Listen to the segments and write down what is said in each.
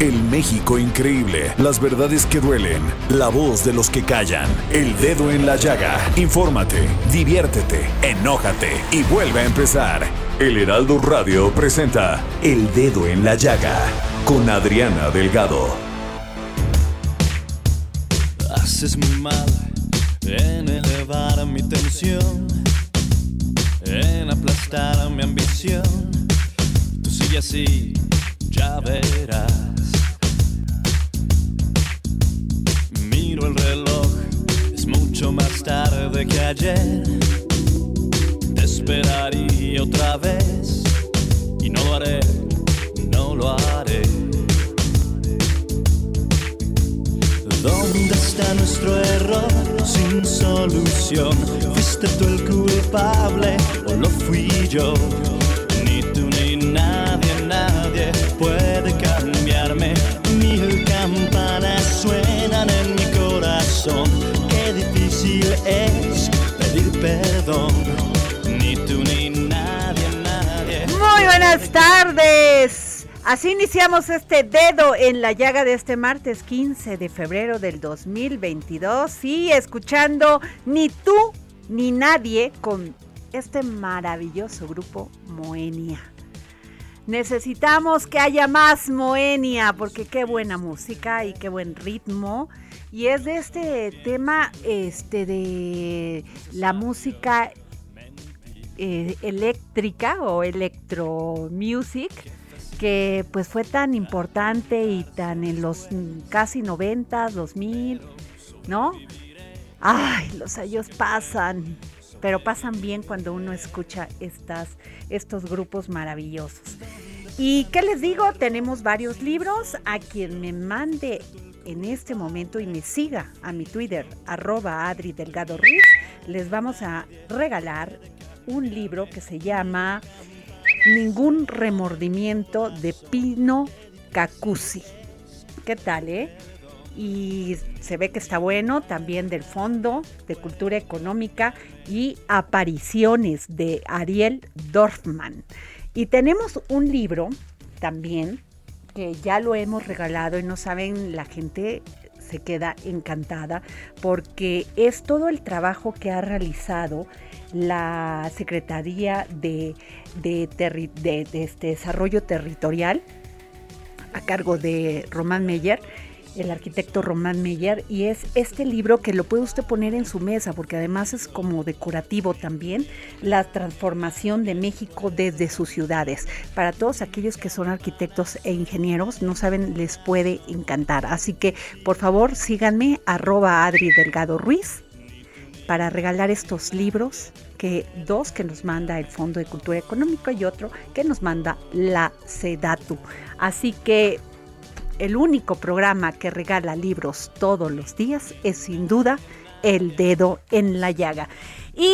El México increíble, las verdades que duelen, la voz de los que callan, el dedo en la llaga. Infórmate, diviértete, enójate y vuelve a empezar. El Heraldo Radio presenta El Dedo en la Llaga con Adriana Delgado. Haces muy mal en elevar mi tensión, en aplastar mi ambición. Tú sigue así, ya verás. Miro el reloj, es mucho más tarde que ayer. Te esperaría otra vez y no lo haré, no lo haré. ¿Dónde está nuestro error sin solución? ¿Fuiste tú el culpable o lo fui yo? Qué difícil es pedir perdón. Ni tú ni nadie, nadie. Muy buenas tardes. Así iniciamos este dedo en la llaga de este martes 15 de febrero del 2022 y escuchando Ni tú ni nadie con este maravilloso grupo Moenia. Necesitamos que haya más Moenia porque qué buena música y qué buen ritmo. Y es de este tema este de la música eh, eléctrica o electro music que pues fue tan importante y tan en los casi 90, 2000, ¿no? Ay, los años pasan, pero pasan bien cuando uno escucha estas, estos grupos maravillosos. ¿Y qué les digo? Tenemos varios libros. A quien me mande en este momento y me siga a mi Twitter, arroba Adri Delgado Ruiz, les vamos a regalar un libro que se llama Ningún remordimiento de Pino Cacusi. ¿Qué tal, eh? Y se ve que está bueno también del Fondo de Cultura Económica y Apariciones de Ariel Dorfman. Y tenemos un libro también que ya lo hemos regalado y no saben, la gente se queda encantada porque es todo el trabajo que ha realizado la Secretaría de, de, este Desarrollo Territorial a cargo de Román Meyer, el arquitecto Román Meyer, y es este libro que lo puede usted poner en su mesa, porque además es como decorativo también, la transformación de México desde sus ciudades. Para todos aquellos que son arquitectos e ingenieros, no saben, les puede encantar. Así que, por favor, síganme, arroba Adri Delgado Ruiz, para regalar estos libros, que dos que nos manda el Fondo de Cultura Económica y otro que nos manda la SEDATU. Así que el único programa que regala libros todos los días es sin duda El Dedo en la Llaga. Y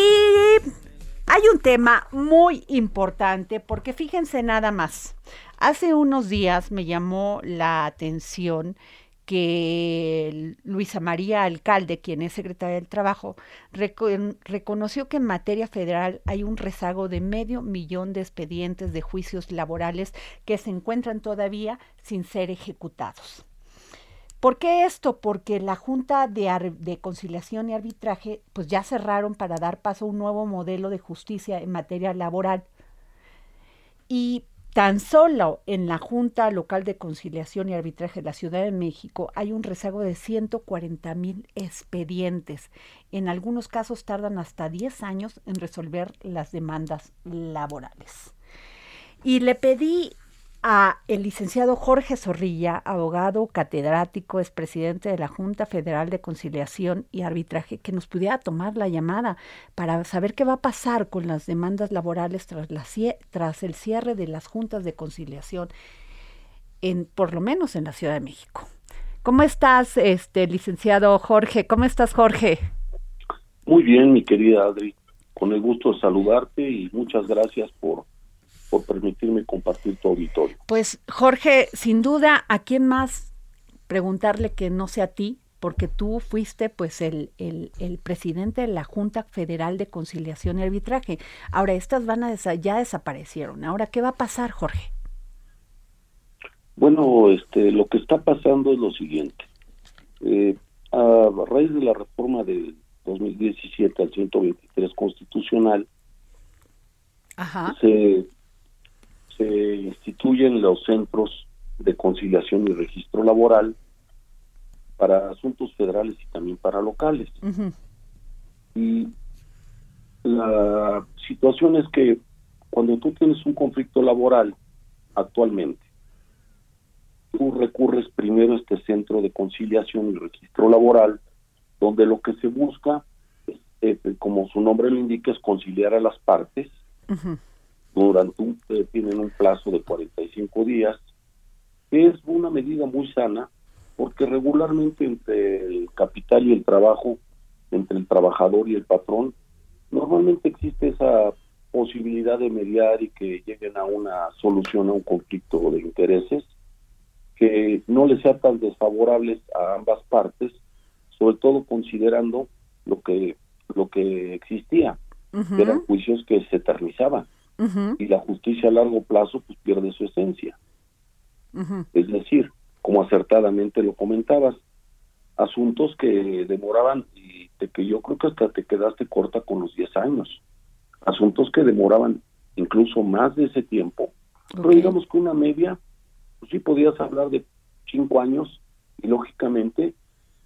hay un tema muy importante porque fíjense nada más. Hace unos días me llamó la atención que Luisa María Alcalde, quien es secretaria del Trabajo, reconoció que en materia federal hay un rezago de medio millón de expedientes de juicios laborales que se encuentran todavía sin ser ejecutados. ¿Por qué esto? Porque la Junta de, de, Conciliación y Arbitraje pues ya cerraron para dar paso a un nuevo modelo de justicia en materia laboral. Y Tan solo en la Junta Local de Conciliación y Arbitraje de la Ciudad de México hay un rezago de 140 mil expedientes. En algunos casos tardan hasta 10 años en resolver las demandas laborales. Y le pedí a el licenciado Jorge Zorrilla, abogado catedrático, es presidente de la Junta Federal de Conciliación y Arbitraje, que nos pudiera tomar la llamada para saber qué va a pasar con las demandas laborales tras, la, tras el cierre de las juntas de conciliación, en, por lo menos en la Ciudad de México. ¿Cómo estás, este licenciado Jorge? ¿Cómo estás, Jorge? Muy bien, mi querida Adri. Con el gusto de saludarte y muchas gracias por por permitirme compartir tu auditorio. Pues Jorge, sin duda, ¿a quién más preguntarle que no sea a ti? Porque tú fuiste pues el, el, el, presidente de la Junta Federal de Conciliación y Arbitraje. Ahora, estas van a ya desaparecieron. Ahora, ¿qué va a pasar, Jorge? Bueno, este, lo que está pasando es lo siguiente. Eh, a raíz de la reforma del 2017 al 123 constitucional, Ajá. se se instituyen los centros de conciliación y registro laboral para asuntos federales y también para locales. Y la situación es que cuando tú tienes un conflicto laboral actualmente, tú recurres primero a este centro de conciliación y registro laboral, donde lo que se busca, es, eh, como su nombre lo indica, es conciliar a las partes durante un, eh, tienen un plazo de 45 días, que es una medida muy sana, porque regularmente entre el capital y el trabajo, entre el trabajador y el patrón, normalmente existe esa posibilidad de mediar y que lleguen a una solución a un conflicto de intereses que no les sea tan desfavorables a ambas partes, sobre todo considerando lo que lo que existía, que eran juicios que se eternizaban y la justicia a largo plazo pues pierde su esencia. Es decir, como acertadamente lo comentabas, asuntos que demoraban y de que yo creo que hasta te quedaste corta con los 10 años, asuntos que demoraban incluso más de ese tiempo, pero digamos que una media, pues sí podías hablar de 5 años y lógicamente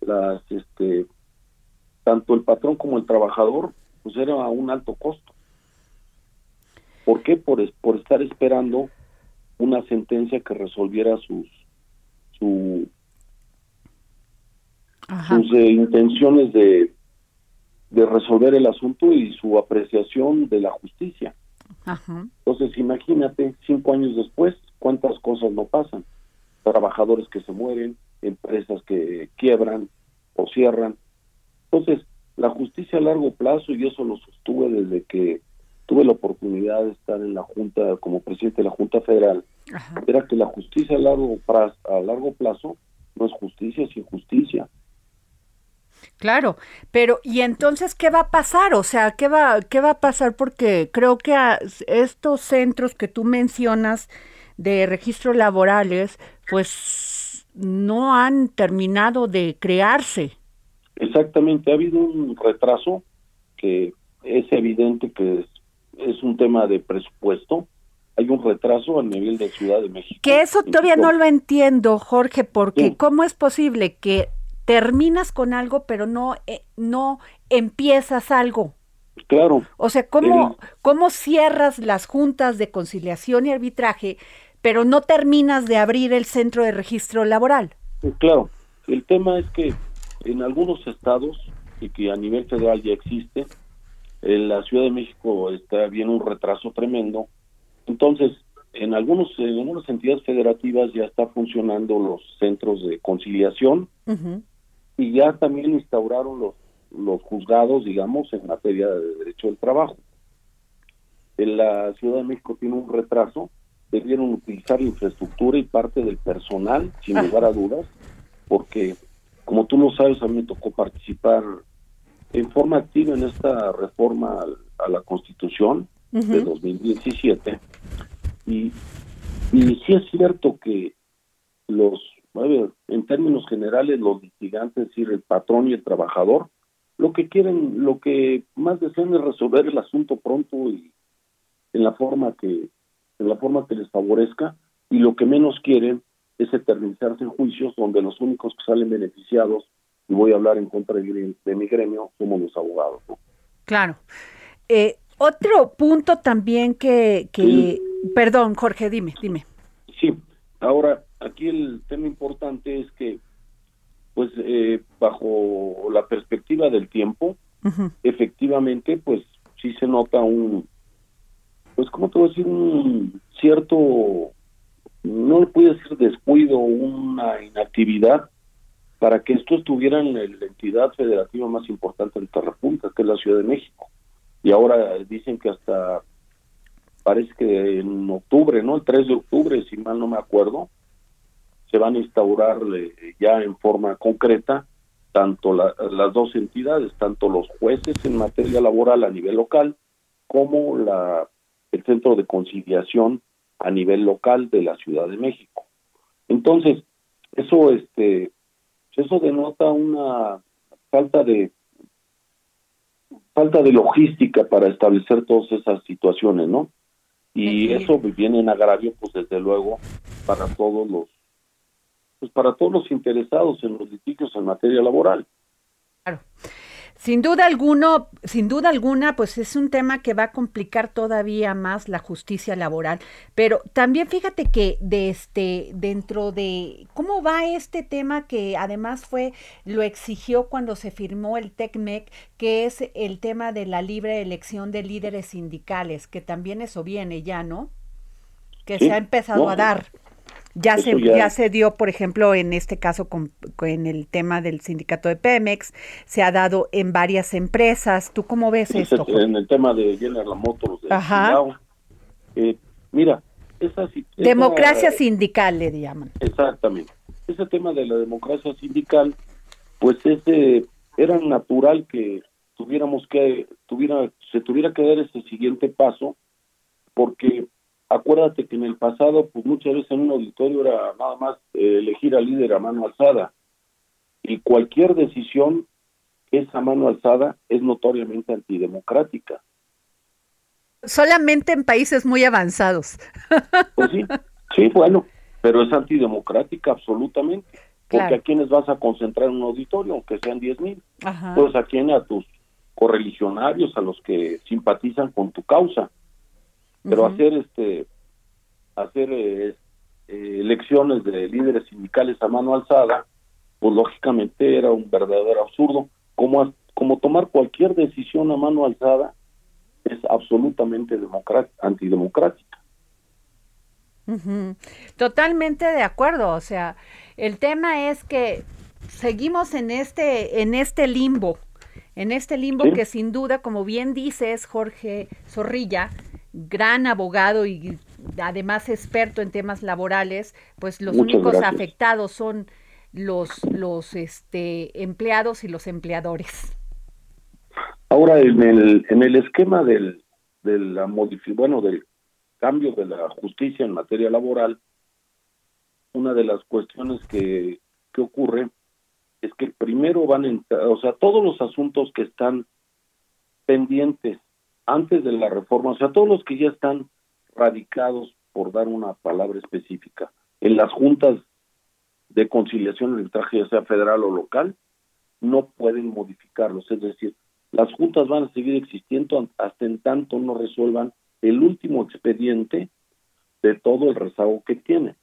las este tanto el patrón como el trabajador pues era a un alto costo ¿Por qué? Por, por estar esperando una sentencia que resolviera sus sus eh, intenciones de, de resolver el asunto y su apreciación de la justicia. Entonces, imagínate, cinco años después, cuántas cosas no pasan. Trabajadores que se mueren, empresas que quiebran o cierran. Entonces, la justicia a largo plazo, y eso lo sostuve desde que tuve la oportunidad de estar en la Junta, como presidente de la Junta Federal, era que la justicia a largo, plazo, a largo plazo no es justicia, es injusticia. Claro, pero ¿y entonces qué va a pasar? O sea, ¿qué va, qué va a pasar? Porque creo que estos centros que tú mencionas de registros laborales, pues no han terminado de crearse. Exactamente, ha habido un retraso que es evidente que es un tema de presupuesto. Hay un retraso a nivel de Ciudad de México. Que eso todavía no lo entiendo, Jorge, porque ¿cómo es posible que terminas con algo pero no, eh, no empiezas algo? Claro. O sea, ¿cómo, ¿cómo cierras las juntas de conciliación y arbitraje, pero no terminas de abrir el centro de registro laboral? Claro. El tema es que en algunos estados, y que a nivel federal ya existe, en la Ciudad de México está bien un retraso tremendo. Entonces, en algunos en algunas entidades federativas ya está funcionando los centros de conciliación y ya también instauraron los los juzgados, digamos, en materia de derecho del trabajo. En la Ciudad de México tiene un retraso, debieron utilizar la infraestructura y parte del personal, sin lugar a dudas, porque como tú lo sabes, a mí me tocó participar en forma activa en esta reforma a, la Constitución de 2017 y, y sí es cierto que los, en términos generales, los litigantes, es decir, el patrón y el trabajador, lo que quieren, lo que más desean es resolver el asunto pronto y en la forma que, en la forma que les favorezca y lo que menos quieren es eternizarse en juicios donde los únicos que salen beneficiados, y voy a hablar en contra de, mi gremio, somos los abogados. Claro. Eh, otro punto también que, que perdón, Jorge, dime, dime. Sí, ahora aquí el tema importante es que, pues, eh, bajo la perspectiva del tiempo, efectivamente, pues, sí se nota un, pues, ¿cómo te voy a decir? Un cierto, no le puede decir descuido, una inactividad para que esto estuviera en la entidad federativa más importante de la República, que es la Ciudad de México. Y ahora dicen que hasta, parece que en octubre, ¿no? El 3 de octubre, si mal no me acuerdo, se van a instaurar eh, ya en forma concreta tanto las dos entidades, tanto los jueces en materia laboral a nivel local como la el centro de conciliación a nivel local de la Ciudad de México. Entonces, eso este eso denota una falta de falta de logística para establecer todas esas situaciones, ¿no? Y eso viene en agravio, pues desde luego, para todos los, pues para todos los interesados en los litigios en materia laboral. Claro. Sin duda alguno, sin duda alguna, pues es un tema que va a complicar todavía más la justicia laboral. Pero también fíjate que de este, dentro de cómo va este tema que además fue, lo exigió cuando se firmó el TECMEC, que es el tema de la libre elección de líderes sindicales, que también eso viene ya, ¿no? Que se ha empezado a dar. Ya se, ya... se dio, por ejemplo, en este caso con, el tema del sindicato de Pemex, se ha dado en varias empresas. ¿Tú cómo ves esto? En el tema de General Motors. De Ajá. Eh, mira, esa, Democracia sindical le llaman. Exactamente. Ese tema de la democracia sindical, pues ese era natural que tuviéramos que tuviera se tuviera que dar ese siguiente paso porque acuérdate que en el pasado, pues muchas veces en un auditorio era nada más eh, elegir al líder a mano alzada. Y cualquier decisión que es a mano alzada es notoriamente antidemocrática. Solamente en países muy avanzados. Pues sí, sí, bueno, pero es antidemocrática absolutamente. Porque a quienes vas a concentrar en un auditorio, aunque sean diez mil. Pues a quién, a tus correligionarios, a los que simpatizan con tu causa pero hacer este hacer eh, eh, elecciones de líderes sindicales a mano alzada pues lógicamente era un verdadero absurdo. Como como tomar cualquier decisión a mano alzada es absolutamente antidemocrática. Totalmente de acuerdo, o sea, el tema es que seguimos en este en este limbo, en este limbo que sin duda, como bien dices Jorge Zorrilla, gran abogado y además experto en temas laborales, pues los únicos afectados son los los este empleados y los empleadores. Ahora en el en el esquema del de la bueno del cambio de la justicia en materia laboral, una de las cuestiones que, que ocurre es que primero van a entrar, o sea, todos los asuntos que están pendientes antes de la reforma, o sea, todos los que ya están radicados, por dar una palabra específica, en las juntas de conciliación arbitraje, ya sea federal o local, no pueden modificarlos. Es decir, las juntas van a seguir existiendo hasta en tanto no resuelvan el último expediente de todo el rezago que tienen.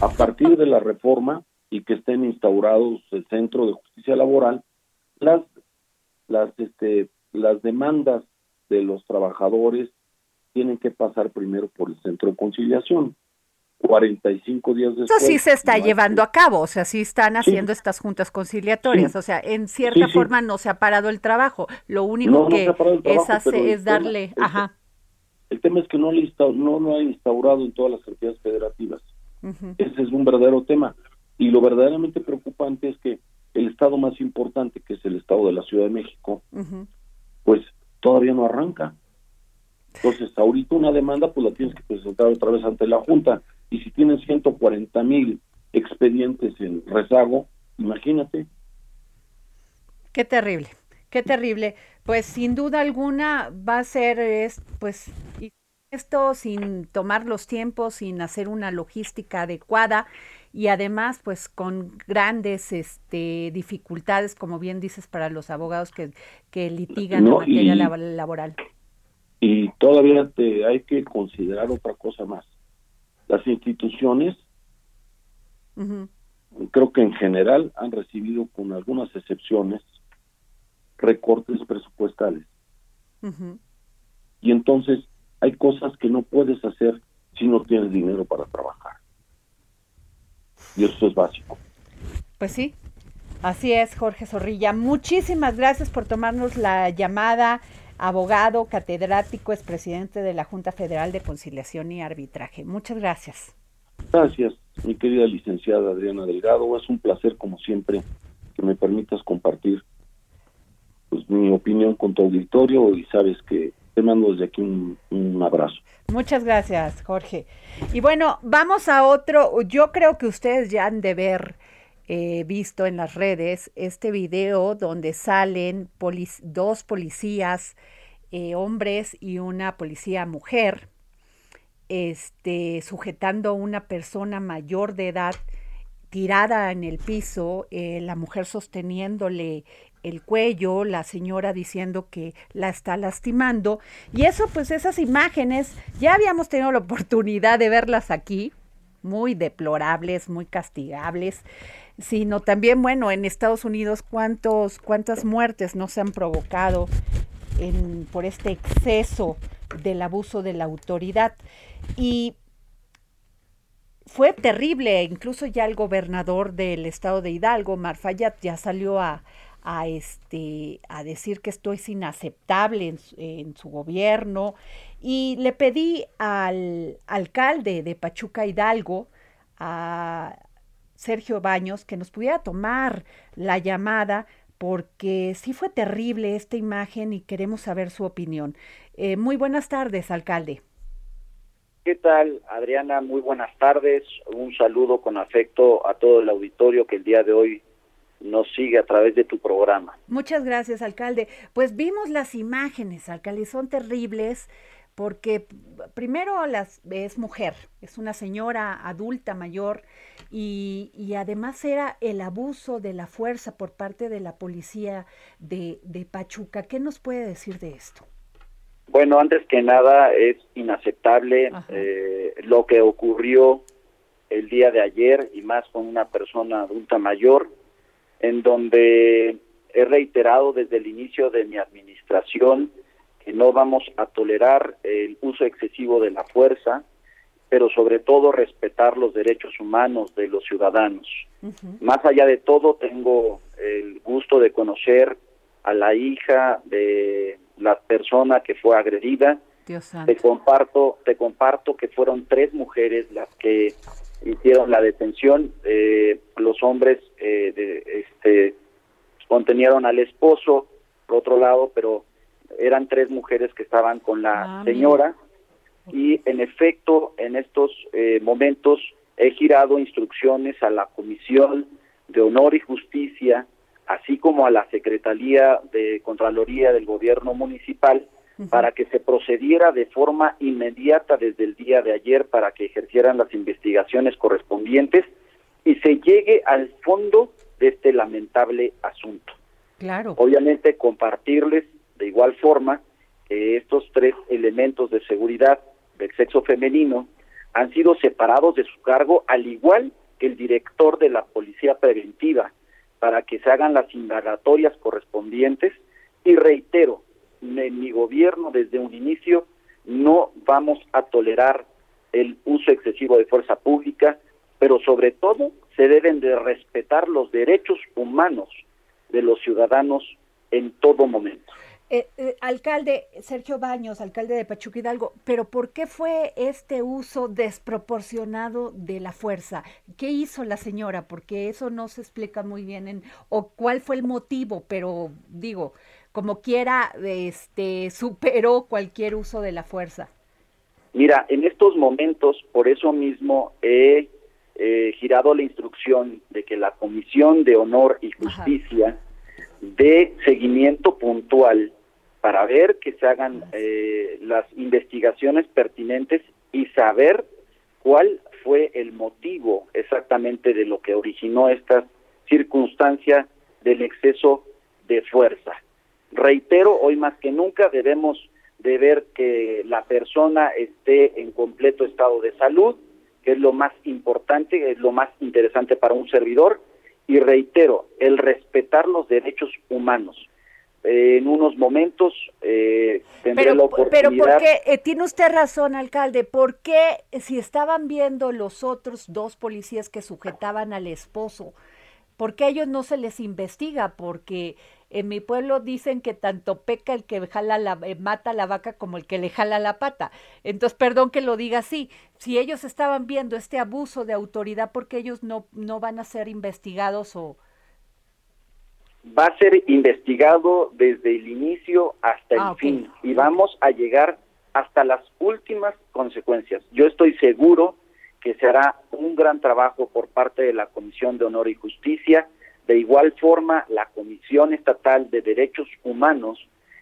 A partir de la reforma y que estén instaurados el Centro de Justicia Laboral, las las este las demandas de los trabajadores tienen que pasar primero por el centro de conciliación. 45 días después. Eso sí se está llevando a cabo, o sea, sí están haciendo estas juntas conciliatorias, o sea, en cierta forma no se ha parado el trabajo, lo único que es, es darle, ajá. El tema es que no, no lo ha instaurado en todas las entidades federativas. Ese es un verdadero tema. Y lo verdaderamente preocupante es que el estado más importante, que es el estado de la Ciudad de México, pues todavía no arranca. Entonces, ahorita una demanda, pues la tienes que presentar otra vez ante la Junta. Y si tienen 140 mil expedientes en rezago, imagínate. Qué terrible, qué terrible. Pues sin duda alguna va a ser, pues, esto sin tomar los tiempos, sin hacer una logística adecuada y además pues con grandes este, dificultades, como bien dices, para los abogados que, que litigan en materia laboral. Y todavía te, hay que considerar otra cosa más. Las instituciones, creo que en general han recibido, con algunas excepciones, recortes presupuestales. Y entonces hay cosas que no puedes hacer si no tienes dinero para trabajar y eso es básico. Pues sí, así es, Jorge Zorrilla. Muchísimas gracias por tomarnos la llamada. Abogado, catedrático, es presidente de la Junta Federal de Conciliación y Arbitraje. Muchas gracias. Gracias, mi querida licenciada Adriana Delgado. Es un placer, como siempre, que me permitas compartir pues, mi opinión con tu auditorio y sabes que te mando desde aquí un, abrazo. Muchas gracias, Jorge. Y bueno, vamos a otro. Yo creo que ustedes ya han de ver eh, visto en las redes este video donde salen dos policías, eh, hombres y una policía mujer, este, sujetando a una persona mayor de edad tirada en el piso, eh, la mujer sosteniéndole el cuello, la señora diciendo que la está lastimando. Y eso, pues esas imágenes, ya habíamos tenido la oportunidad de verlas aquí, muy deplorables, muy castigables, sino también, bueno, en Estados Unidos, cuántos, cuántas muertes no se han provocado por este exceso del abuso de la autoridad. Y fue terrible, incluso ya el gobernador del estado de Hidalgo, Marfayat, ya salió a, a, este, a decir que esto es inaceptable en, su gobierno. Y le pedí al alcalde de Pachuca Hidalgo, a Sergio Baños, que nos pudiera tomar la llamada porque sí fue terrible esta imagen y queremos saber su opinión. Eh, muy buenas tardes, alcalde. ¿Qué tal, Adriana? Muy buenas tardes. Un saludo con afecto a todo el auditorio que el día de hoy nos sigue a través de tu programa. Muchas gracias, alcalde. Pues vimos las imágenes, alcalde, son terribles porque primero las, es mujer, es una señora adulta mayor y, y, además era el abuso de la fuerza por parte de la policía de, de Pachuca. ¿Qué nos puede decir de esto? Bueno, antes que nada es inaceptable eh, lo que ocurrió el día de ayer y más con una persona adulta mayor en donde he reiterado desde el inicio de mi administración que no vamos a tolerar el uso excesivo de la fuerza, pero sobre todo respetar los derechos humanos de los ciudadanos. Más allá de todo, tengo el gusto de conocer a la hija de la persona que fue agredida. te comparto, te comparto que fueron tres mujeres las que hicieron la detención. Eh, los hombres eh, de, este, contenieron al esposo, por otro lado, pero eran tres mujeres que estaban con la ah, señora. Y en efecto, en estos eh, momentos he girado instrucciones a la Comisión de Honor y Justicia, así como a la Secretaría de Contraloría del Gobierno Municipal, para que se procediera de forma inmediata desde el día de ayer para que ejercieran las investigaciones correspondientes y se llegue al fondo de este lamentable asunto. Claro. Obviamente compartirles de igual forma que estos tres elementos de seguridad del sexo femenino han sido separados de su cargo al igual que el director de la policía preventiva para que se hagan las indagatorias correspondientes y reitero, en mi gobierno desde un inicio no vamos a tolerar el uso excesivo de fuerza pública, pero sobre todo se deben de respetar los derechos humanos de los ciudadanos en todo momento. Eh, eh, alcalde Sergio Baños, alcalde de Pachuca Hidalgo, pero ¿por qué fue este uso desproporcionado de la fuerza? ¿Qué hizo la señora? Porque eso no se explica muy bien en, o cuál fue el motivo, pero digo, como quiera, este, superó cualquier uso de la fuerza? Mira, en estos momentos, por eso mismo he eh, girado la instrucción de que la Comisión de Honor y Justicia dé seguimiento puntual para ver que se hagan eh, las investigaciones pertinentes y saber cuál fue el motivo exactamente de lo que originó esta circunstancia del exceso de fuerza. Reitero, hoy más que nunca debemos de ver que la persona esté en completo estado de salud, que es lo más importante, es lo más interesante para un servidor, y reitero, el respetar los derechos humanos. en unos momentos eh, tendré pero, la oportunidad... Pero porque eh, tiene usted razón, alcalde, ¿por qué si estaban viendo los otros dos policías que sujetaban al esposo, ¿por qué a ellos no se les investiga? Porque en mi pueblo dicen que tanto peca el que jala la, eh, mata la vaca como el que le jala la pata. Entonces, perdón que lo diga así. Si ellos estaban viendo este abuso de autoridad, ¿por qué ellos no, no van a ser investigados o...? Va a ser investigado desde el inicio hasta el Ah, fin y vamos a llegar hasta las últimas consecuencias. Yo estoy seguro que se hará un gran trabajo por parte de la Comisión de Honor y Justicia. De igual forma, la Comisión Estatal de Derechos Humanos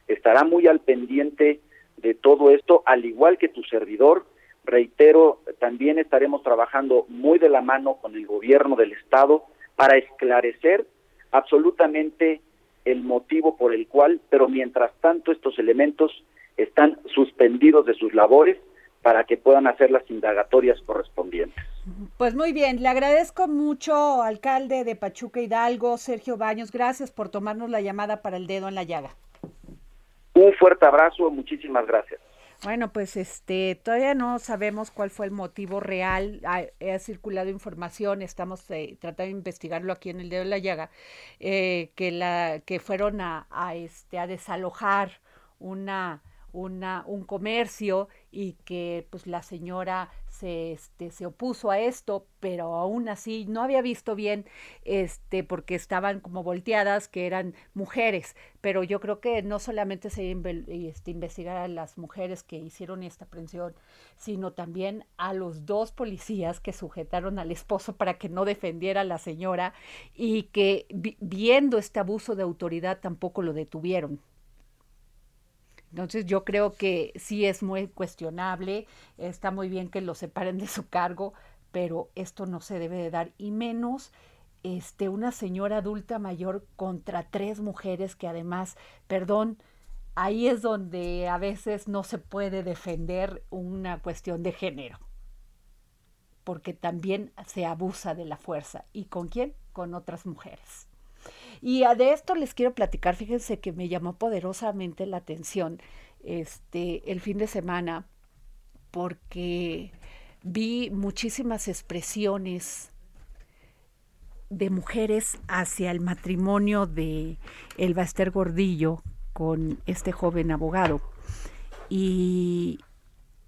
estará muy al pendiente de todo esto, al igual que tu servidor. Reitero, también estaremos trabajando muy de la mano con el gobierno del Estado para esclarecer absolutamente el motivo por el cual, pero mientras tanto estos elementos están suspendidos de sus labores para que puedan hacer las indagatorias correspondientes. Pues muy bien, le agradezco mucho, alcalde de Pachuca Hidalgo, Sergio Baños, gracias por tomarnos la llamada para el dedo en la llaga. Un fuerte abrazo, muchísimas gracias. Bueno, pues este todavía no sabemos cuál fue el motivo real. Ha, ha circulado información, estamos eh, tratando de investigarlo aquí en el dedo de la llaga, eh, que la que fueron a, a, este a desalojar una una un comercio y que pues la señora se este se opuso a esto, pero aún así no había visto bien este porque estaban como volteadas que eran mujeres, pero yo creo que no solamente se este, a las mujeres que hicieron esta aprehensión, sino también a los dos policías que sujetaron al esposo para que no defendiera a la señora y que vi, viendo este abuso de autoridad tampoco lo detuvieron. Entonces yo creo que sí es muy cuestionable, está muy bien que lo separen de su cargo, pero esto no se debe de dar y menos este una señora adulta mayor contra tres mujeres que además, perdón, ahí es donde a veces no se puede defender una cuestión de género. Porque también se abusa de la fuerza. ¿Y con quién? Con otras mujeres. Y de esto les quiero platicar, fíjense que me llamó poderosamente la atención este el fin de semana porque vi muchísimas expresiones de mujeres hacia el matrimonio de Elba Ester Gordillo con este joven abogado y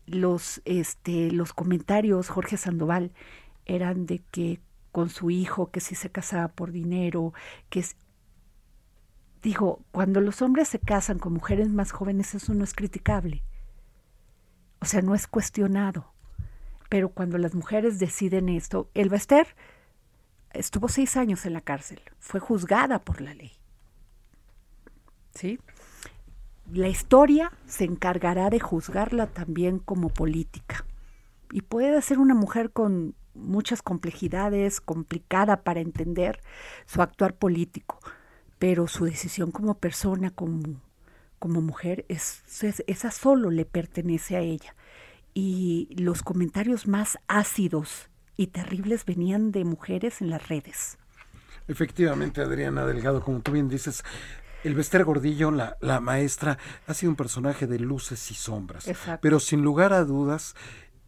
los este los comentarios Jorge Sandoval eran de que con su hijo, que si se casaba por dinero, que. Digo, cuando los hombres se casan con mujeres más jóvenes, eso no es criticable. O sea, no es cuestionado. Pero cuando las mujeres deciden esto, el Bester estuvo seis años en la cárcel, fue juzgada por la ley. ¿Sí? La historia se encargará de juzgarla también como política. Y puede ser una mujer con muchas complejidades, complicada para entender su actuar político, pero su decisión como persona, como, como mujer, es, es, esa solo le pertenece a ella. Y los comentarios más ácidos y terribles venían de mujeres en las redes. Efectivamente, Adriana Delgado, como tú bien dices, el Bester Gordillo, la, la maestra, ha sido un personaje de luces y sombras. Exacto. Pero sin lugar a dudas,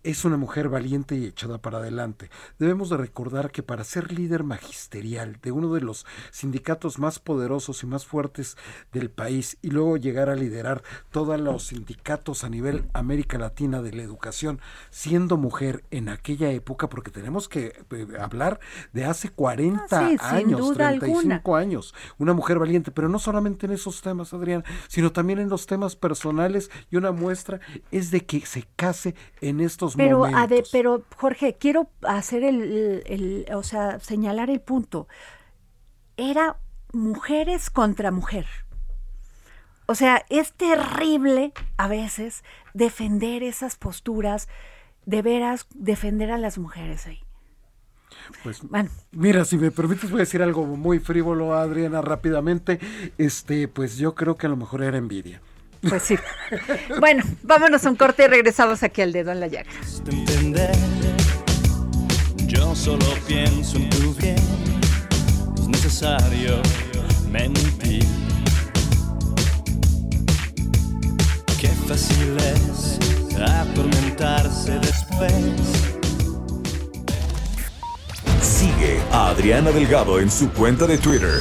es una mujer valiente y echada para adelante. Debemos de recordar que para ser líder magisterial de uno de los sindicatos más poderosos y más fuertes del país y luego llegar a liderar todos los sindicatos a nivel América Latina de la educación, siendo mujer en aquella época, porque tenemos que eh, hablar de hace 40 Ah, sí, años, duda 35 alguna. años, una mujer valiente, pero no solamente en esos temas, Adrián, sino también en los temas personales y una muestra es de que se case en estos Pero, momentos. pero Jorge, quiero hacer el, el- el- o sea, señalar el punto. Era mujeres contra mujer. O sea, es terrible a veces defender esas posturas, de veras defender a las mujeres ahí. Pues bueno. mira, si me permites voy a decir algo muy frívolo, Adriana, rápidamente. Este, pues yo creo que a lo mejor era envidia. Pues sí. bueno, vámonos a un corte y regresamos aquí al dedo en la llaga. Yo solo pienso en tu bien, es necesario mentir. Qué fácil es atormentarse después Sigue a Adriana Delgado en su cuenta de Twitter,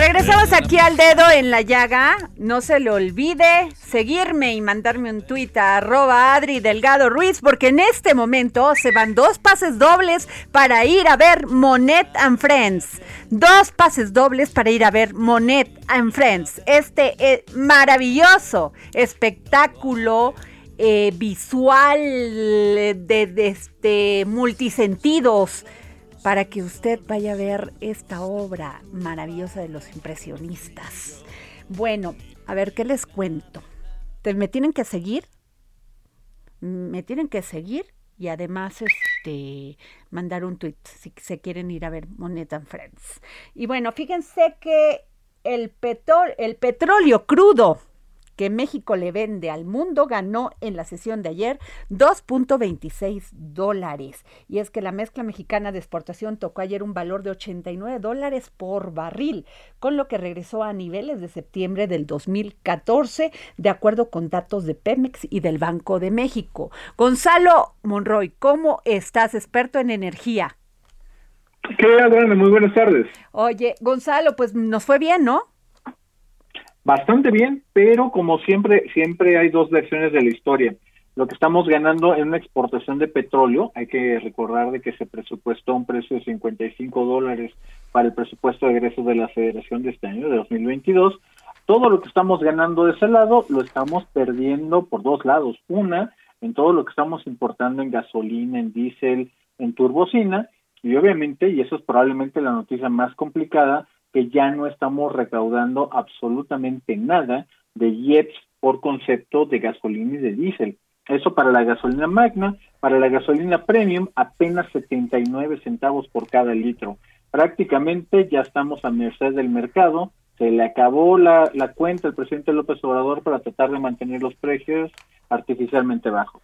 Regresamos aquí al dedo en la llaga. No se le olvide seguirme y mandarme un tuit a arroba Adri Delgado Ruiz, porque en este momento se van dos pases dobles para ir a ver Monet and Friends. Dos pases dobles para ir a ver Monet and Friends. Este eh, maravilloso espectáculo eh, visual de, de este, multisentidos para que usted vaya a ver esta obra maravillosa de los impresionistas. Bueno, a ver, ¿qué les cuento? ¿Me tienen que seguir? Me tienen que seguir y además este mandar un tweet si se quieren ir a ver Monet and Friends. Y bueno, fíjense que el, el petróleo crudo que México le vende al mundo ganó en la sesión de ayer 2.26 dólares. Y es que la mezcla mexicana de exportación tocó ayer un valor de 89 dólares por barril, con lo que regresó a niveles de septiembre del 2014, de acuerdo con datos de Pemex y del Banco de México. Gonzalo Monroy, ¿cómo estás, experto en energía? ¿Qué? Muy buenas tardes. Oye, Gonzalo, pues nos fue bien, ¿no? Bastante bien, pero como siempre, siempre hay dos versiones de la historia. Lo que estamos ganando en una exportación de petróleo, hay que recordar de que se presupuestó un precio de 55 dólares para el presupuesto de egresos de la Federación de este año, de 2022. Todo lo que estamos ganando de ese lado lo estamos perdiendo por dos lados. Una, en todo lo que estamos importando en gasolina, en diésel, en turbocina, y obviamente, y eso es probablemente la noticia más complicada, que ya no estamos recaudando absolutamente nada de IEPS por concepto de gasolina y de diésel. Eso para la gasolina magna, para la gasolina premium apenas 79 centavos por cada litro. Prácticamente ya estamos a merced del mercado. Se le acabó la, la cuenta al presidente López Obrador para tratar de mantener los precios artificialmente bajos.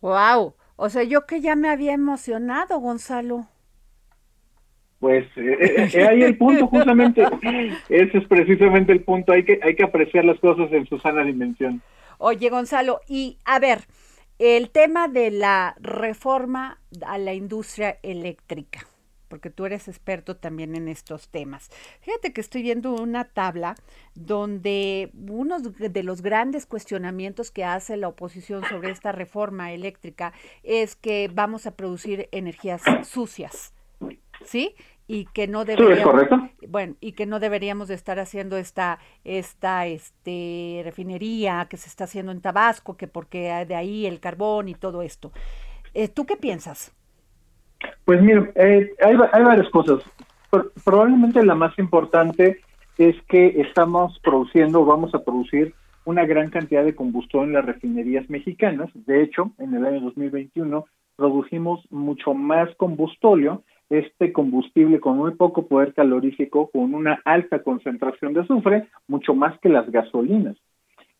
Wow, o sea, yo que ya me había emocionado, Gonzalo pues eh, eh, eh, ahí el punto justamente ese es precisamente el punto hay que hay que apreciar las cosas en su sana dimensión oye Gonzalo y a ver el tema de la reforma a la industria eléctrica porque tú eres experto también en estos temas. Fíjate que estoy viendo una tabla donde uno de los grandes cuestionamientos que hace la oposición sobre esta reforma eléctrica es que vamos a producir energías sucias. ¿Sí? Y que no deberíamos bueno y que no deberíamos de estar haciendo esta esta este refinería que se está haciendo en Tabasco que porque de ahí el carbón y todo esto. Eh, tú qué piensas pues mira eh, hay, hay varias cosas. Probablemente la más importante es que estamos produciendo vamos a producir una gran cantidad de combustible en las refinerías mexicanas. De hecho en el año 2021 producimos mucho más combustóleo este combustible con muy poco poder calorífico, con una alta concentración de azufre, mucho más que las gasolinas.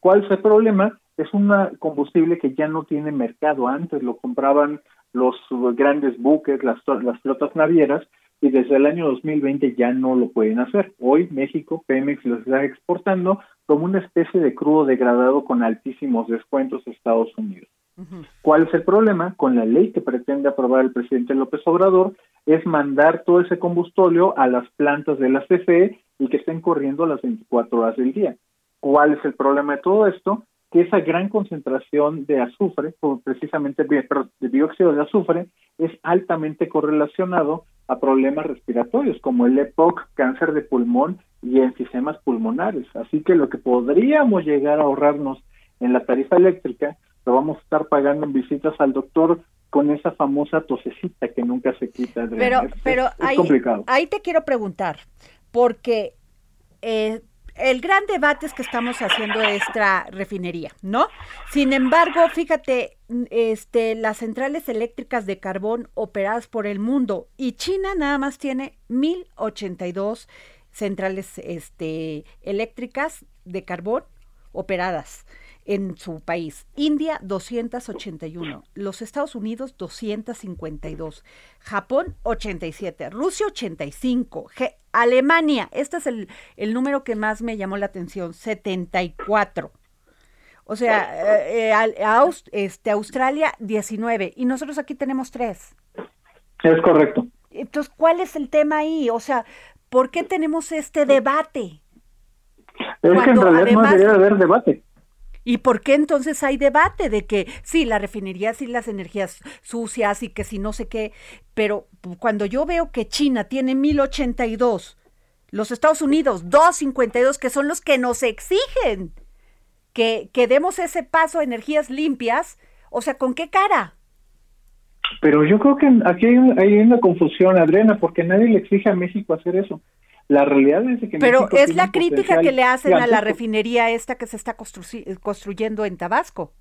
¿Cuál es el problema? Es un combustible que ya no tiene mercado. Antes lo compraban los grandes buques, las, las flotas navieras, y desde el año 2020 ya no lo pueden hacer. Hoy México, Pemex lo está exportando como una especie de crudo degradado con altísimos descuentos a Estados Unidos. ¿Cuál es el problema? Con la ley que pretende aprobar el presidente López Obrador, es mandar todo ese combustóleo a las plantas de la CFE y que estén corriendo las 24 horas del día. ¿Cuál es el problema de todo esto? Que esa gran concentración de azufre, precisamente de dióxido de azufre, es altamente correlacionado a problemas respiratorios como el EPOC, cáncer de pulmón y enfisemas pulmonares. Así que lo que podríamos llegar a ahorrarnos en la tarifa eléctrica lo vamos a estar pagando en visitas al doctor con esa famosa tosecita que nunca se quita. Pero, pero ahí, ahí te quiero preguntar, porque eh, el gran debate es que estamos haciendo esta refinería, ¿no? Sin embargo, fíjate, este, las centrales eléctricas de carbón operadas por el mundo y China nada más tiene 1082 centrales este, eléctricas de carbón operadas en su país. India 281, los Estados Unidos 252, Japón 87, Rusia 85, Alemania, este es el, el, número que más me llamó la atención, 74. O sea, eh, eh, este, Australia 19 y nosotros aquí tenemos 3. Es correcto. Entonces, ¿cuál es el tema ahí? O sea, ¿por qué tenemos este debate? Es que en realidad no debería haber debate. ¿Y por qué entonces hay debate de que sí, la refinería, sí, las energías sucias y que si no sé qué? Pero cuando yo veo que China tiene 1082, los Estados Unidos 252, que son los que nos exigen que, que demos ese paso a energías limpias, o sea, ¿con qué cara? Pero yo creo que aquí hay, hay una confusión, Adriana, porque nadie le exige a México hacer eso. La realidad es que... Pero es la crítica que le hacen a la refinería esta que se está construyendo en Tabasco.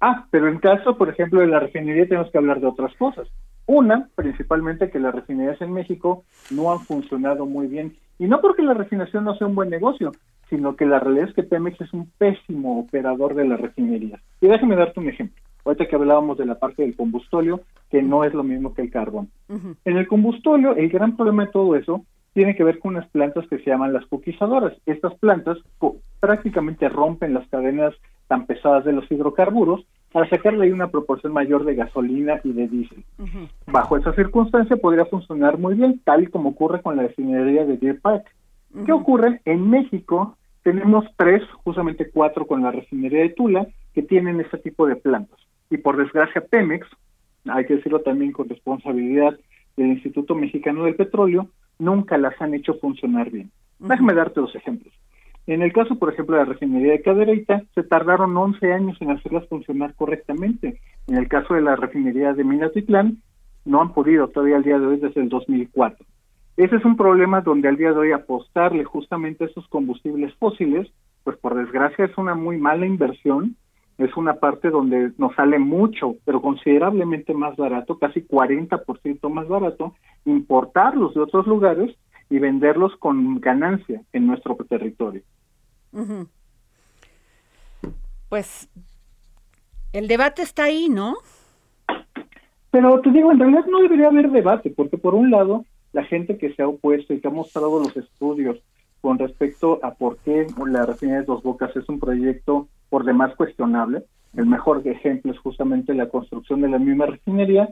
Ah, pero en caso, por ejemplo, de la refinería tenemos que hablar de otras cosas. Una, principalmente que las refinerías en México no han funcionado muy bien. Y no porque la refinación no sea un buen negocio, sino que la realidad es que Pemex es un pésimo operador de las refinerías. Y déjame darte un ejemplo. Ahorita que hablábamos de la parte del combustóleo, que no es lo mismo que el carbón. En el combustóleo, el gran problema de todo eso tiene que ver con unas plantas que se llaman las coquizadoras. Estas plantas prácticamente rompen las cadenas tan pesadas de los hidrocarburos para sacarle ahí una proporción mayor de gasolina y de diésel. Bajo esa circunstancia podría funcionar muy bien, tal y como ocurre con la refinería de Deer Park. ¿Qué ocurre? En México tenemos tres, justamente cuatro con la refinería de Tula, que tienen este tipo de plantas. Y por desgracia Pemex, hay que decirlo también con responsabilidad del Instituto Mexicano del Petróleo, nunca las han hecho funcionar bien. Déjame darte dos ejemplos. En el caso, por ejemplo, de la refinería de Cadereyta, se tardaron 11 años en hacerlas funcionar correctamente. En el caso de la refinería de Minatitlán, no han podido todavía al día de hoy desde el 2004. Ese es un problema donde al día de hoy apostarle justamente a esos combustibles fósiles, pues por desgracia es una muy mala inversión es una parte donde nos sale mucho, pero considerablemente más barato, casi 40% más barato, importarlos de otros lugares y venderlos con ganancia en nuestro territorio. Pues el debate está ahí, ¿no? Pero te digo, en realidad no debería haber debate, porque por un lado, la gente que se ha opuesto y que ha mostrado los estudios con respecto a por qué la refinería de Dos Bocas es un proyecto por demás cuestionable. El mejor ejemplo es justamente la construcción de la misma refinería.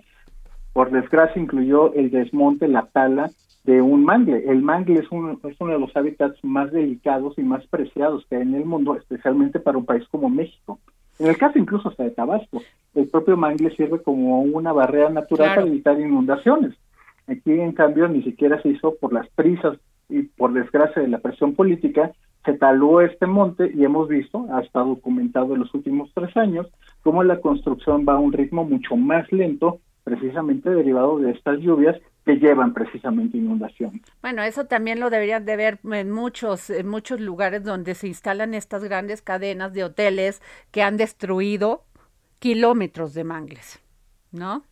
por desgracia incluyó el desmonte, la tala de un mangle. El mangle es, un, es uno de los hábitats más delicados y más preciados que hay en el mundo, especialmente para un país como México. En el caso incluso hasta de Tabasco, el propio mangle sirve como una barrera natural para evitar inundaciones. Aquí, en cambio, ni siquiera se hizo por las prisas y por desgracia de la presión política, se taló este monte y hemos visto, ha estado documentado en los últimos tres años, cómo la construcción va a un ritmo mucho más lento, precisamente derivado de estas lluvias que llevan precisamente inundación. Bueno, eso también lo deberían de ver en muchos, en muchos lugares donde se instalan estas grandes cadenas de hoteles que han destruido kilómetros de mangles, ¿no?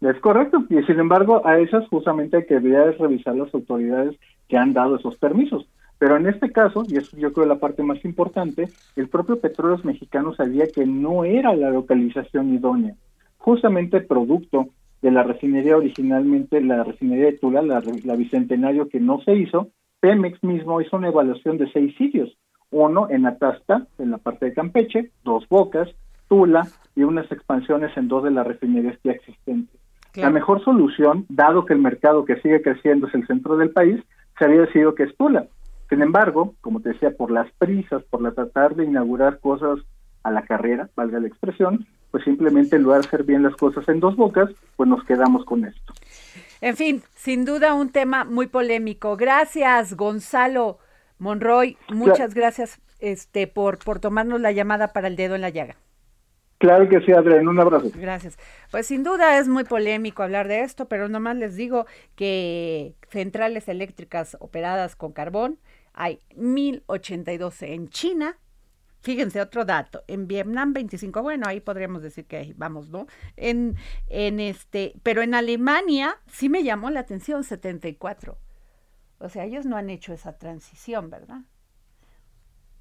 Es correcto, y sin embargo a esas justamente hay que revisar las autoridades que han dado esos permisos. Pero en este caso, y eso yo creo la parte más importante, el propio Petróleos Mexicano sabía que no era la localización idónea. Justamente producto de la refinería originalmente, la refinería de Tula, la, Bicentenario que no se hizo, Pemex mismo hizo una evaluación de seis sitios, uno en Atasta, en la parte de Campeche, dos Bocas, Tula y unas expansiones en dos de las refinerías ya existentes. La mejor solución, dado que el mercado que sigue creciendo es el centro del país, se había decidido que es Tula. Sin embargo, como te decía, por las prisas, por la tratar de inaugurar cosas a la carrera, valga la expresión, pues simplemente en lugar de hacer bien las cosas en dos bocas, pues nos quedamos con esto. En fin, sin duda un tema muy polémico. Gracias, Gonzalo Monroy. Muchas gracias este, por, por tomarnos la llamada para el dedo en la llaga. Claro que sí, Adrián, un abrazo. Gracias. Pues sin duda es muy polémico hablar de esto, pero nomás les digo que centrales eléctricas operadas con carbón hay 1082 en China, Fíjense, otro dato, en Vietnam 25, bueno, ahí podríamos decir que vamos, ¿no? En, en este, pero en Alemania sí me llamó la atención 74. O sea, ellos no han hecho esa transición, ¿verdad?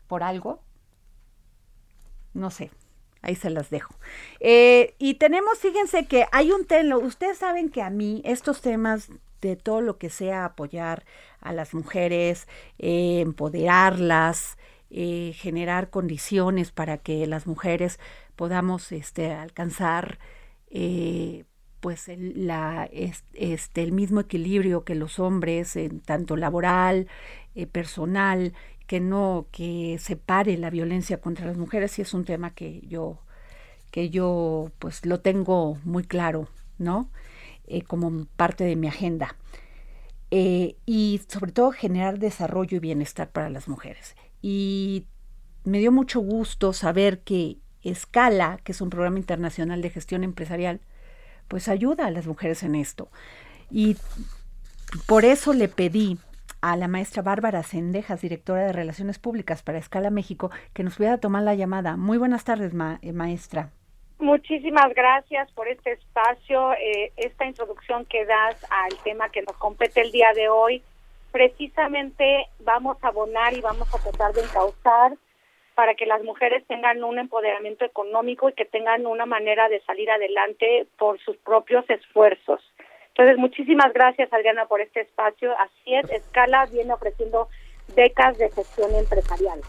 ¿Por algo? No sé, ahí se las dejo. Eh, y tenemos, fíjense que hay un tema, ustedes saben que a mí estos temas de todo lo que sea apoyar a las mujeres, eh, empoderarlas, eh, generar condiciones para que las mujeres podamos este, alcanzar eh, pues el, la, este, el mismo equilibrio que los hombres, en tanto laboral, personal, que no, que separe la violencia contra las mujeres, y es un tema que yo, que yo pues lo tengo muy claro, ¿no? Como parte de mi agenda. y sobre todo generar desarrollo y bienestar para las mujeres y me dio mucho gusto saber que Escala, que es un programa internacional de gestión empresarial, pues ayuda a las mujeres en esto. Y por eso le pedí a la maestra Bárbara Sendejas, directora de Relaciones Públicas para Escala México, que nos pudiera tomar la llamada. Muy buenas tardes, eh, maestra. Muchísimas gracias por este espacio, eh, esta introducción que das al tema que nos compete el día de hoy precisamente vamos a abonar y vamos a tratar de encauzar para que las mujeres tengan un empoderamiento económico y que tengan una manera de salir adelante por sus propios esfuerzos. Entonces, muchísimas gracias, Adriana, por este espacio. Así es, Escala viene ofreciendo becas de gestión empresarial.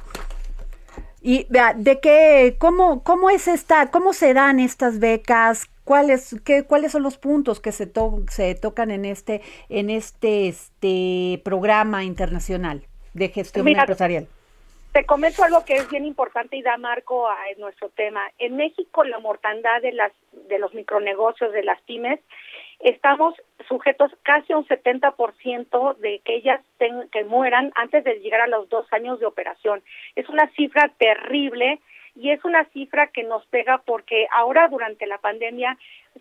¿Y de qué, cómo, cómo es esta, cómo se dan estas becas? ¿Cuáles, qué, ¿Cuáles son los puntos que se, se tocan en este, en este, este programa internacional de gestión empresarial? Te comento algo que es bien importante y da marco a nuestro tema. En México la mortandad de las de los micronegocios, de las pymes, estamos sujetos casi a un 70% de que ellas que mueran antes de llegar a los dos años de operación. Es una cifra terrible y es una cifra que nos pega porque ahora durante la pandemia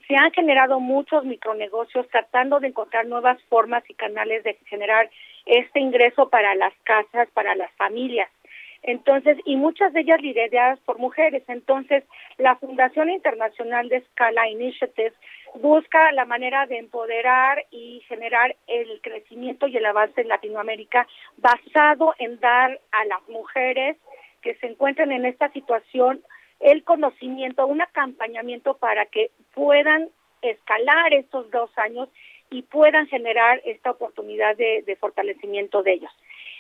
se han generado muchos micronegocios tratando de encontrar nuevas formas y canales de generar este ingreso para las casas, para las familias. Entonces, y muchas de ellas lideradas por mujeres. Entonces, la Fundación Internacional de Scala Initiative busca la manera de empoderar y generar el crecimiento y el avance en Latinoamérica basado en dar a las mujeres que se encuentren en esta situación el conocimiento, un acompañamiento para que puedan escalar estos dos años y puedan generar esta oportunidad de, de fortalecimiento de ellos.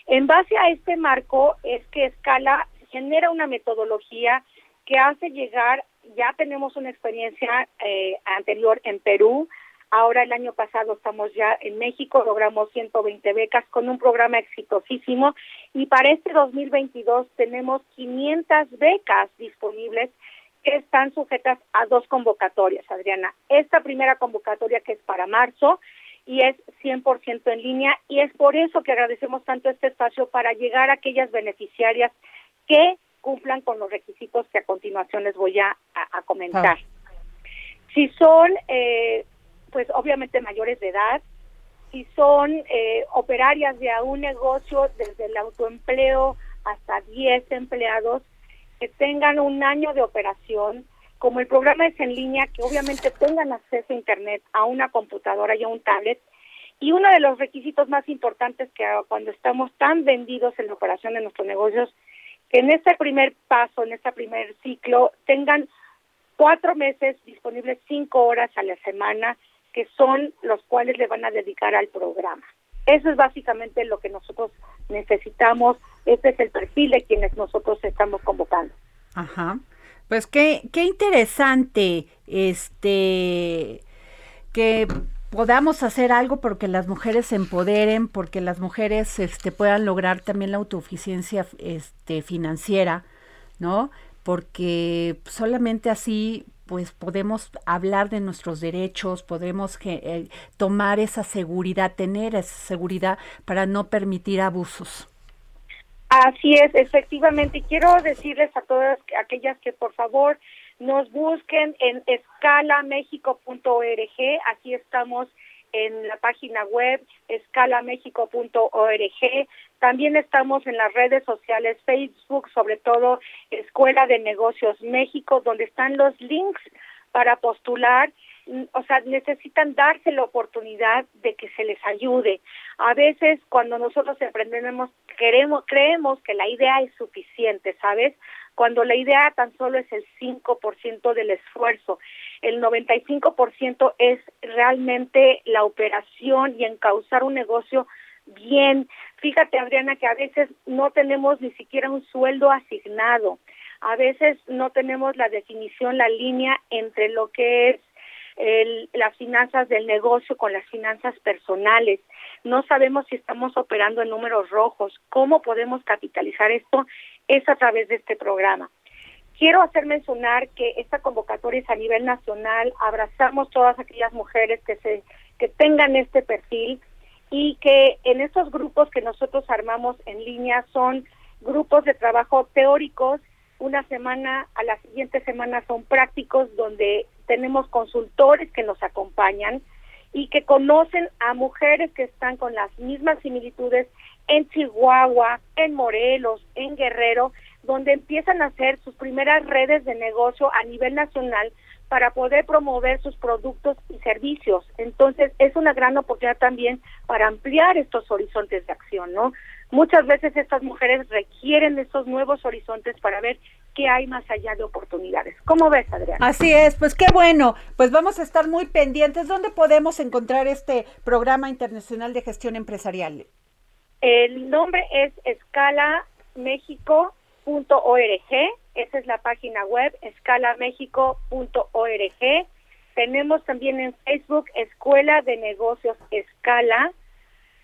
En base a este marco es que Escala genera una metodología que hace llegar ya tenemos una experiencia eh, anterior en Perú, ahora el año pasado estamos ya en México, logramos 120 becas con un programa exitosísimo. Y para este 2022 tenemos 500 becas disponibles que están sujetas a dos convocatorias, Adriana. Esta primera convocatoria que es para marzo y es 100% en línea. Y es por eso que agradecemos tanto este espacio para llegar a aquellas beneficiarias que cumplan con los requisitos que a continuación les voy a, comentar. Si son, eh, pues obviamente mayores de edad, si son eh, operarias de un negocio desde el autoempleo hasta 10 empleados, que tengan un año de operación, como el programa es en línea, que obviamente tengan acceso a Internet, a una computadora y a un tablet. Y uno de los requisitos más importantes que cuando estamos tan vendidos en la operación de nuestros negocios que en este primer paso, en este primer ciclo, tengan cuatro meses disponibles cinco horas a la semana, que son los cuales le van a dedicar al programa. Eso es básicamente lo que nosotros necesitamos. Este es el perfil de quienes nosotros estamos convocando. Ajá. Pues qué, qué interesante, este, que podamos hacer algo porque las mujeres se empoderen, porque las mujeres este, puedan lograr también la autosuficiencia este, financiera, ¿no? Porque solamente así pues podemos hablar de nuestros derechos, podemos eh, tomar esa seguridad, tener esa seguridad para no permitir abusos. Así es, efectivamente. Quiero decirles a todas aquellas que por favor nos busquen en escalamexico.org, aquí estamos en la página web escalamexico.org. También estamos en las redes sociales, Facebook, sobre todo Escuela de Negocios México, donde están los links para postular o sea, necesitan darse la oportunidad de que se les ayude. A veces cuando nosotros emprendemos queremos creemos que la idea es suficiente, ¿sabes? Cuando la idea tan solo es el 5% del esfuerzo, el 95% es realmente la operación y encauzar un negocio bien. Fíjate, Adriana, que a veces no tenemos ni siquiera un sueldo asignado. A veces no tenemos la definición, la línea entre lo que es las finanzas del negocio con las finanzas personales. No sabemos si estamos operando en números rojos. ¿Cómo podemos capitalizar esto? Es a través de este programa. Quiero hacer mencionar que esta convocatoria es a nivel nacional. Abrazamos todas aquellas mujeres que se que tengan este perfil y que en estos grupos que nosotros armamos en línea son grupos de trabajo teóricos una semana a la siguiente semana son prácticos donde tenemos consultores que nos acompañan y que conocen a mujeres que están con las mismas similitudes en Chihuahua, en Morelos, en Guerrero, donde empiezan a hacer sus primeras redes de negocio a nivel nacional para poder promover sus productos y servicios. Entonces, es una gran oportunidad también para ampliar estos horizontes de acción, ¿no? Muchas veces estas mujeres requieren estos nuevos horizontes para ver qué hay más allá de oportunidades. ¿Cómo ves, Adriana? Así es, pues qué bueno. Pues vamos a estar muy pendientes. ¿Dónde podemos encontrar este programa internacional de gestión empresarial? El nombre es escalamexico.org. Esa es la página web, escalamexico.org. Tenemos también en Facebook Escuela de Negocios Escala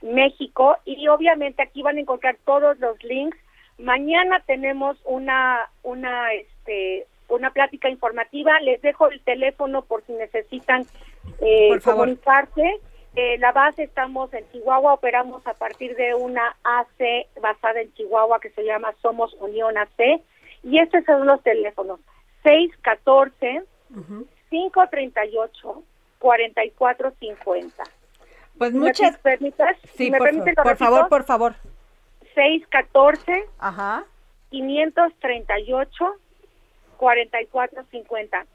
México y obviamente aquí van a encontrar todos los links. Mañana tenemos una una este una plática informativa. Les dejo el teléfono por si necesitan eh, comunicarse. Eh, la base estamos en Chihuahua, operamos a partir de una AC basada en Chihuahua que se llama Somos Unión AC. Y estos son los teléfonos 614 538 4450. Pues muchas. permitas, sí, por, por favor, por favor. 614 Ajá. 538 4450.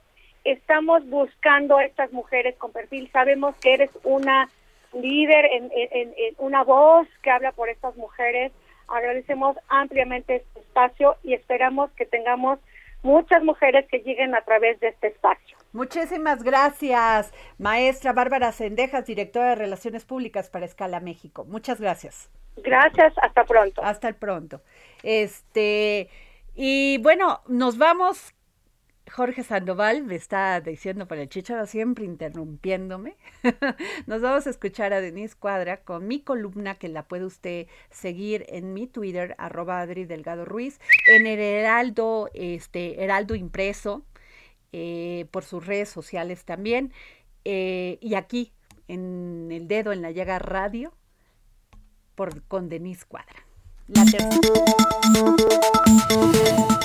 Estamos buscando a estas mujeres con perfil. Sabemos que eres una líder, en, en, una voz que habla por estas mujeres. Agradecemos ampliamente este espacio y esperamos que tengamos muchas mujeres que lleguen a través de este espacio. Muchísimas gracias, maestra Bárbara Sendejas, directora de Relaciones Públicas para Escala México. Muchas gracias. Gracias, hasta pronto. Hasta el pronto. Este, y bueno, nos vamos Jorge Sandoval me está diciendo por el chicharo, siempre interrumpiéndome. Nos vamos a escuchar a Denise Cuadra con mi columna que la puede usted seguir en mi Twitter, arroba Adri Delgado Ruiz, en el Heraldo, este, Heraldo Impreso, eh, por sus redes sociales también, eh, y aquí en el dedo en la llaga radio, por, con Denise Cuadra. La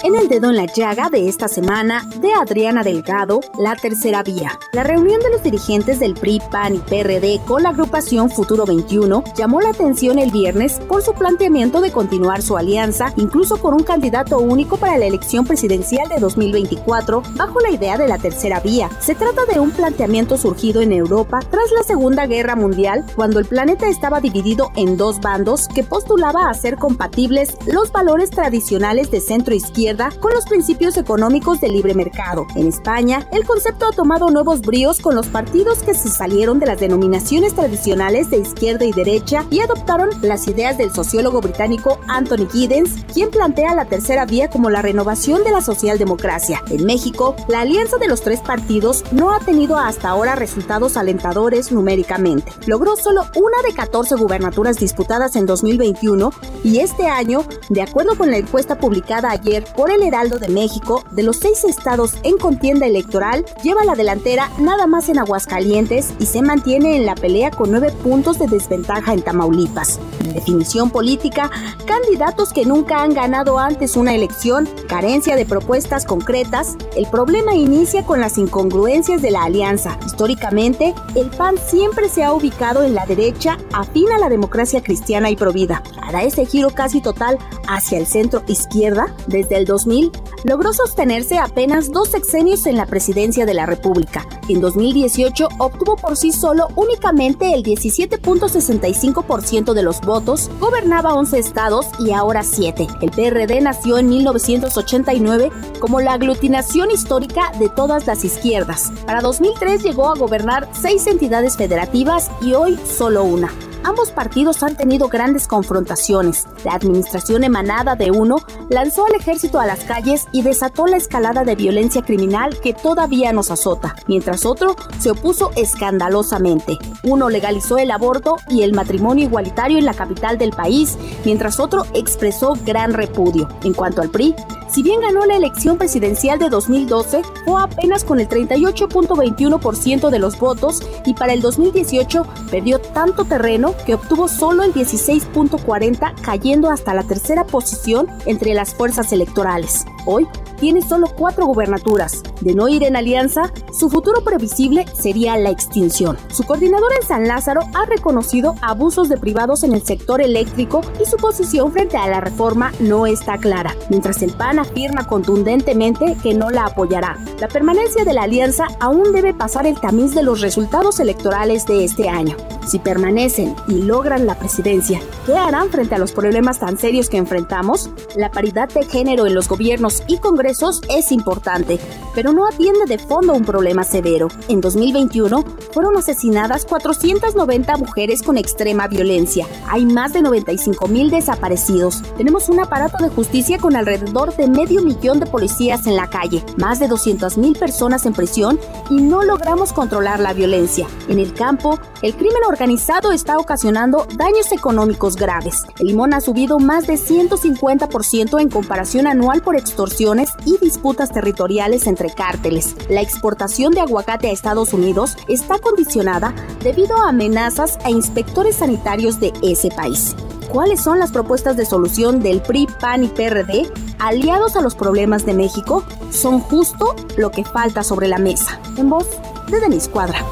en el dedo en la llaga de esta semana de Adriana Delgado, La Tercera Vía. La reunión de los dirigentes del PRI, PAN y PRD con la agrupación Futuro 21 llamó la atención el viernes por su planteamiento de continuar su alianza, incluso con un candidato único para la elección presidencial de 2024, bajo la idea de la Tercera Vía. Se trata de un planteamiento surgido en Europa tras la Segunda Guerra Mundial, cuando el planeta estaba dividido en dos bandos que postulaba a ser compatibles los valores tradicionales de centro izquierda con los principios económicos del libre mercado. En España, el concepto ha tomado nuevos bríos con los partidos que se salieron de las denominaciones tradicionales de izquierda y derecha y adoptaron las ideas del sociólogo británico Anthony Giddens, quien plantea la tercera vía como la renovación de la socialdemocracia. En México, la alianza de los tres partidos no ha tenido hasta ahora resultados alentadores numéricamente. Logró solo una de 14 gubernaturas disputadas en 2021 y este año, de acuerdo con la encuesta publicada ayer por el Heraldo de México, de los seis estados en contienda electoral, lleva la delantera nada más en Aguascalientes y se mantiene en la pelea con nueve puntos de desventaja en Tamaulipas. Definición política, candidatos que nunca han ganado antes una elección, carencia de propuestas concretas, el problema inicia con las incongruencias de la alianza. Históricamente, el PAN siempre se ha ubicado en la derecha afín a la democracia cristiana y provida. Para ese giro casi total hacia el centro izquierda, desde el 2000, logró sostenerse apenas dos sexenios en la presidencia de la República. En 2018 obtuvo por sí solo únicamente el 17.65% de los votos, gobernaba 11 estados y ahora 7. El PRD nació en 1989 como la aglutinación histórica de todas las izquierdas. Para 2003 llegó a gobernar seis entidades federativas y hoy solo una ambos partidos han tenido grandes confrontaciones. La administración emanada de uno lanzó al ejército a las calles y desató la escalada de violencia criminal que todavía nos azota, mientras otro se opuso escandalosamente. Uno legalizó el aborto y el matrimonio igualitario en la capital del país, mientras otro expresó gran repudio. En cuanto al PRI, si bien ganó la elección presidencial de 2012, fue apenas con el 38.21% de los votos y para el 2018 perdió tanto terreno que obtuvo solo el 16.40, cayendo hasta la tercera posición entre las fuerzas electorales. Hoy tiene solo cuatro gubernaturas. De no ir en alianza, su futuro previsible sería la extinción. Su coordinador en San Lázaro ha reconocido abusos de privados en el sector eléctrico y su posición frente a la reforma no está clara, mientras el PAN afirma contundentemente que no la apoyará. La permanencia de la alianza aún debe pasar el tamiz de los resultados electorales de este año. Si permanecen y logran la presidencia, ¿qué harán frente a los problemas tan serios que enfrentamos? La paridad de género en los gobiernos y congresos es importante, pero no atiende de fondo un problema severo. En 2021 fueron asesinadas 490 mujeres con extrema violencia. Hay más de 95 mil desaparecidos. Tenemos un aparato de justicia con alrededor de medio millón de policías en la calle, más de 200 mil personas en prisión y no logramos controlar la violencia. En el campo, el crimen organizado está ocasionando daños económicos graves. El limón ha subido más de 150% en comparación anual por extorsiones y disputas territoriales entre cárteles. La exportación de aguacate a Estados Unidos está condicionada debido a amenazas a inspectores sanitarios de ese país. ¿Cuáles son las propuestas de solución del PRI, PAN y PRD aliados a los problemas de México? Son justo lo que falta sobre la mesa. En voz de Denis Cuadra.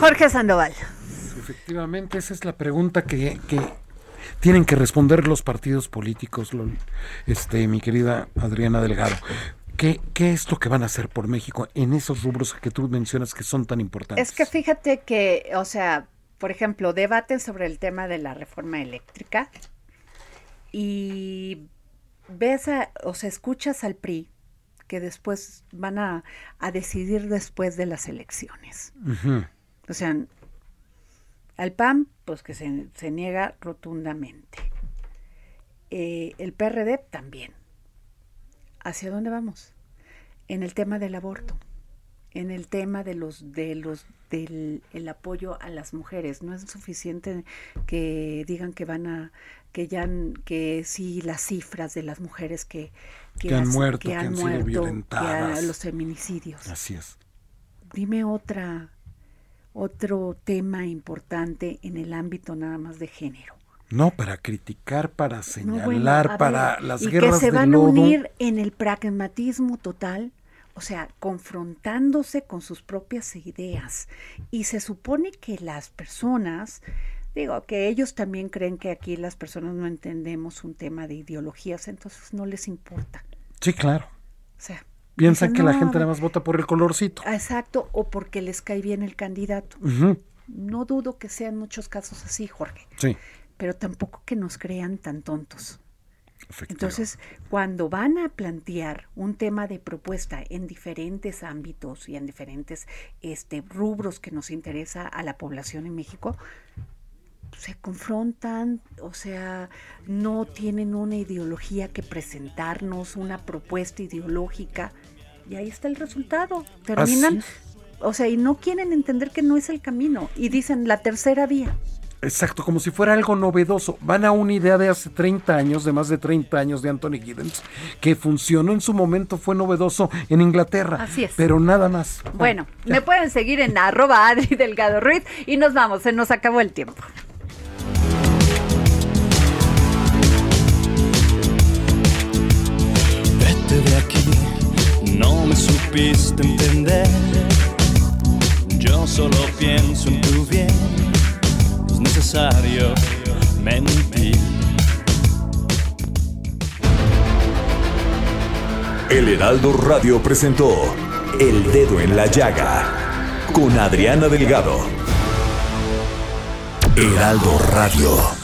Jorge Sandoval. Efectivamente, esa es la pregunta que, tienen que responder los partidos políticos, este, mi querida Adriana Delgado. ¿Qué, ¿Qué, es lo que van a hacer por México en esos rubros que tú mencionas que son tan importantes? Es que fíjate que, o sea, por ejemplo, debaten sobre el tema de la reforma eléctrica y ves, o sea, escuchas al PRI que después van a, decidir después de las elecciones. O sea, al PAN, pues que se, se niega rotundamente. Eh, el PRD también. ¿Hacia dónde vamos? en el tema del aborto, en el tema de los de los del el apoyo a las mujeres. No es suficiente que digan que van a que ya que sí las cifras de las mujeres que que, han muerto, que han, sido violentadas, los feminicidios. Así es. Dime otra otro tema importante en el ámbito nada más de género. No, para criticar, para señalar, para las y guerras que se van a unir en el pragmatismo total, o sea, confrontándose con sus propias ideas. Y se supone que las personas, digo, que ellos también creen que aquí las personas no entendemos un tema de ideologías, entonces no les importa. Sí, claro. O sea, Piensan que la gente nada más vota por el colorcito. Exacto, o porque les cae bien el candidato. No dudo que sean muchos casos así, Jorge. Sí. Pero tampoco que nos crean tan tontos. Entonces, cuando van a plantear un tema de propuesta en diferentes ámbitos y en diferentes este, rubros que nos interesa a la población en México, se confrontan, o sea, no tienen una ideología que presentarnos, una propuesta ideológica, y ahí está el resultado. Terminan, o sea, y no quieren entender que no es el camino, y dicen la tercera vía. Exacto, como si fuera algo novedoso. Van a una idea de hace 30 años, de más de 30 años de Anthony Giddens, que funcionó en su momento, fue novedoso en Inglaterra. Así es. Pero nada más. Bueno, me pueden seguir en arroba Adri Delgado Ruiz y nos vamos, se nos acabó el tiempo. Supiste entender. Yo solo pienso en tu bien necesario mentir. El Heraldo Radio presentó El Dedo en la Llaga con Adriana Delgado. Heraldo Radio.